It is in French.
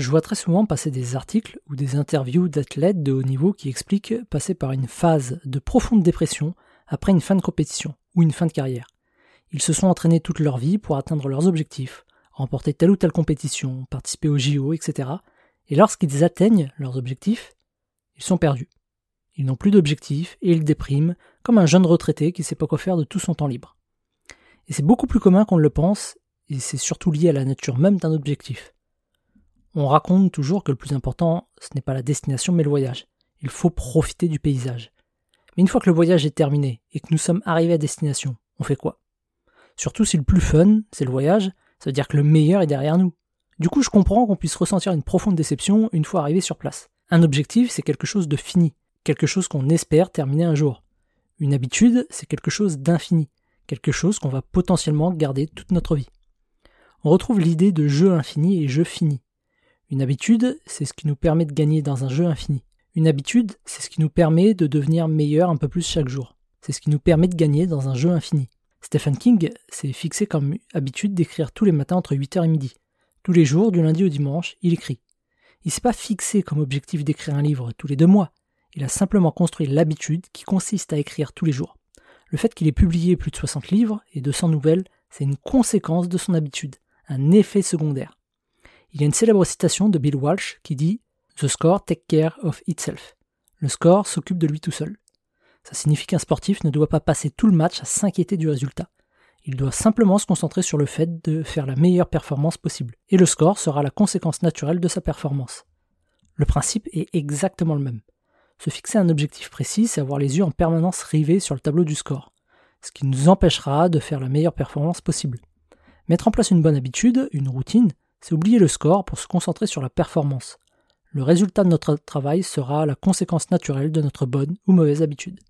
Je vois très souvent passer des articles ou des interviews d'athlètes de haut niveau qui expliquent passer par une phase de profonde dépression après une fin de compétition ou une fin de carrière. Ils se sont entraînés toute leur vie pour atteindre leurs objectifs, remporter telle ou telle compétition, participer au JO, etc. Et lorsqu'ils atteignent leurs objectifs, ils sont perdus. Ils n'ont plus d'objectifs et ils dépriment, comme un jeune retraité qui ne sait pas quoi faire de tout son temps libre. Et c'est beaucoup plus commun qu'on ne le pense, et c'est surtout lié à la nature même d'un objectif. On raconte toujours que le plus important, ce n'est pas la destination mais le voyage. Il faut profiter du paysage. Mais une fois que le voyage est terminé et que nous sommes arrivés à destination, on fait quoi? Surtout si le plus fun, c'est le voyage, ça veut dire que le meilleur est derrière nous. Du coup, je comprends qu'on puisse ressentir une profonde déception une fois arrivé sur place. Un objectif, c'est quelque chose de fini, quelque chose qu'on espère terminer un jour. Une habitude, c'est quelque chose d'infini, quelque chose qu'on va potentiellement garder toute notre vie. On retrouve l'idée de jeu infini et jeu fini. Une habitude, c'est ce qui nous permet de gagner dans un jeu infini. Une habitude, c'est ce qui nous permet de devenir meilleur un peu plus chaque jour. C'est ce qui nous permet de gagner dans un jeu infini. Stephen King s'est fixé comme habitude d'écrire tous les matins entre 8h et midi. Tous les jours, du lundi au dimanche, il écrit. Il s'est pas fixé comme objectif d'écrire un livre tous les deux mois. Il a simplement construit l'habitude qui consiste à écrire tous les jours. Le fait qu'il ait publié plus de 60 livres et 200 nouvelles, c'est une conséquence de son habitude, un effet secondaire. Il y a une célèbre citation de Bill Walsh qui dit The score take care of itself. Le score s'occupe de lui tout seul. Ça signifie qu'un sportif ne doit pas passer tout le match à s'inquiéter du résultat. Il doit simplement se concentrer sur le fait de faire la meilleure performance possible. Et le score sera la conséquence naturelle de sa performance. Le principe est exactement le même. Se fixer un objectif précis, c'est avoir les yeux en permanence rivés sur le tableau du score, ce qui nous empêchera de faire la meilleure performance possible. Mettre en place une bonne habitude, une routine, c'est oublier le score pour se concentrer sur la performance. Le résultat de notre travail sera la conséquence naturelle de notre bonne ou mauvaise habitude.